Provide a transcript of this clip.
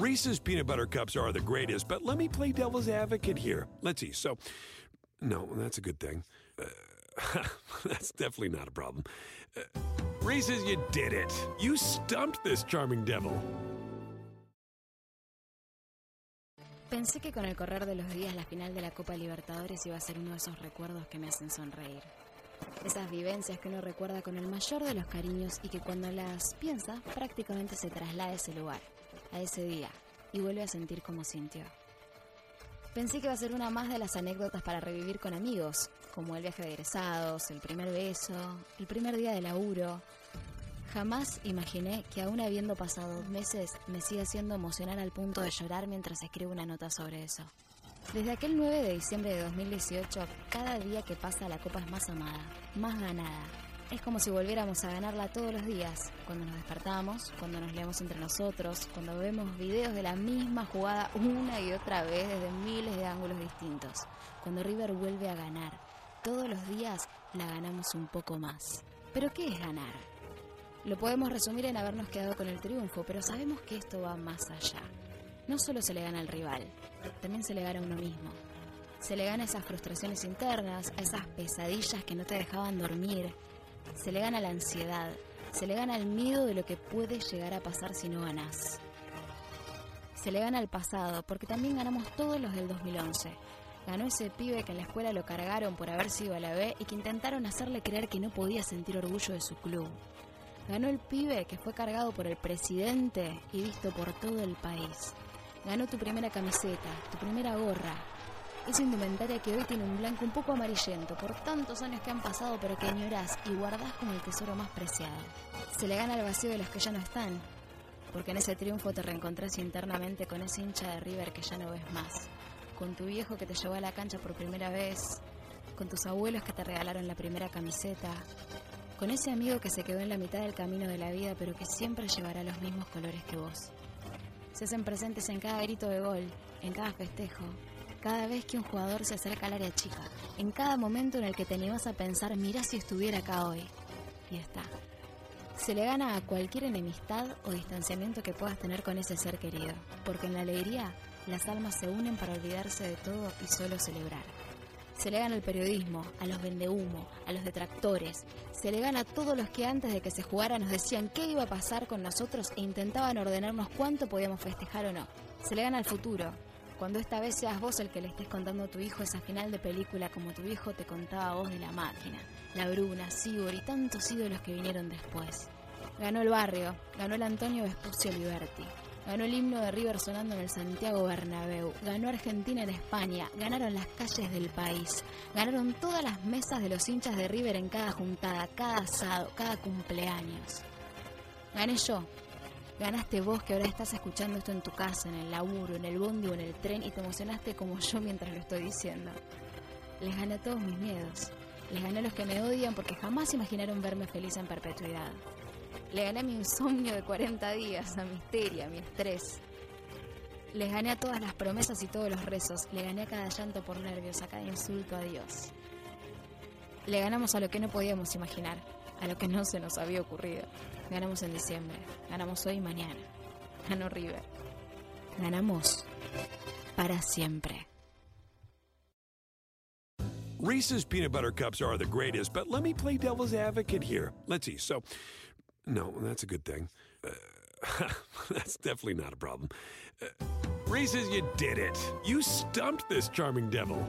Reese's peanut butter cups are the greatest, but let me play devil's advocate here. Let's see. So, no, that's a good thing. Uh, that's definitely not a problem. Uh, Reese's, you did it. You stumped this charming devil. Pensé que con el correr de los días la final de la Copa Libertadores iba a ser uno de esos recuerdos que me hacen sonreír. Esas vivencias que uno recuerda con el mayor de los cariños y que cuando las piensa prácticamente se traslada a ese lugar, a ese día, y vuelve a sentir como sintió. Pensé que iba a ser una más de las anécdotas para revivir con amigos, como el viaje de egresados, el primer beso, el primer día de laburo, Jamás imaginé que aún habiendo pasado dos meses me siga haciendo emocionar al punto de llorar mientras escribo una nota sobre eso. Desde aquel 9 de diciembre de 2018, cada día que pasa la copa es más amada, más ganada. Es como si volviéramos a ganarla todos los días, cuando nos despertamos, cuando nos leemos entre nosotros, cuando vemos videos de la misma jugada una y otra vez desde miles de ángulos distintos, cuando River vuelve a ganar. Todos los días la ganamos un poco más. ¿Pero qué es ganar? Lo podemos resumir en habernos quedado con el triunfo, pero sabemos que esto va más allá. No solo se le gana al rival, también se le gana a uno mismo. Se le gana esas frustraciones internas, a esas pesadillas que no te dejaban dormir. Se le gana la ansiedad, se le gana el miedo de lo que puede llegar a pasar si no ganas. Se le gana al pasado, porque también ganamos todos los del 2011. Ganó ese pibe que en la escuela lo cargaron por haber sido a la B y que intentaron hacerle creer que no podía sentir orgullo de su club. Ganó el pibe que fue cargado por el presidente y visto por todo el país. Ganó tu primera camiseta, tu primera gorra. Esa indumentaria que hoy tiene un blanco un poco amarillento por tantos años que han pasado pero que añorás y guardás como el tesoro más preciado. Se le gana el vacío de los que ya no están, porque en ese triunfo te reencontrás internamente con ese hincha de River que ya no ves más, con tu viejo que te llevó a la cancha por primera vez, con tus abuelos que te regalaron la primera camiseta, con ese amigo que se quedó en la mitad del camino de la vida, pero que siempre llevará los mismos colores que vos. Se hacen presentes en cada grito de gol, en cada festejo, cada vez que un jugador se acerca al área chica, en cada momento en el que te animas a pensar, mira si estuviera acá hoy. Y está. Se le gana a cualquier enemistad o distanciamiento que puedas tener con ese ser querido, porque en la alegría las almas se unen para olvidarse de todo y solo celebrar. Se le gana al periodismo, a los vendehumo, a los detractores. Se le gana a todos los que antes de que se jugara nos decían qué iba a pasar con nosotros e intentaban ordenarnos cuánto podíamos festejar o no. Se le gana al futuro. Cuando esta vez seas vos el que le estés contando a tu hijo esa final de película como tu hijo te contaba a vos de la máquina, la Bruna, Sibor y tantos ídolos que vinieron después. Ganó el barrio, ganó el Antonio Vespucio Liberti, Ganó el himno de River sonando en el Santiago Bernabéu. Ganó Argentina en España. Ganaron las calles del país. Ganaron todas las mesas de los hinchas de River en cada juntada, cada asado, cada cumpleaños. Gané yo. Ganaste vos que ahora estás escuchando esto en tu casa, en el laburo, en el bondi o en el tren y te emocionaste como yo mientras lo estoy diciendo. Les gané todos mis miedos. Les gané a los que me odian porque jamás imaginaron verme feliz en perpetuidad. Le gané a mi insomnio de 40 días, a mi histeria, a mi estrés. Les gané a todas las promesas y todos los rezos. Le gané a cada llanto por nervios, a cada insulto a Dios. Le ganamos a lo que no podíamos imaginar, a lo que no se nos había ocurrido. Ganamos en diciembre, ganamos hoy y mañana. Ganó River. Ganamos para siempre. Reese's peanut butter cups are the greatest, but let me play devil's advocate here. Let's see. So, no, that's a good thing. Uh, that's definitely not a problem. Uh, Reese's, you did it. You stumped this charming devil.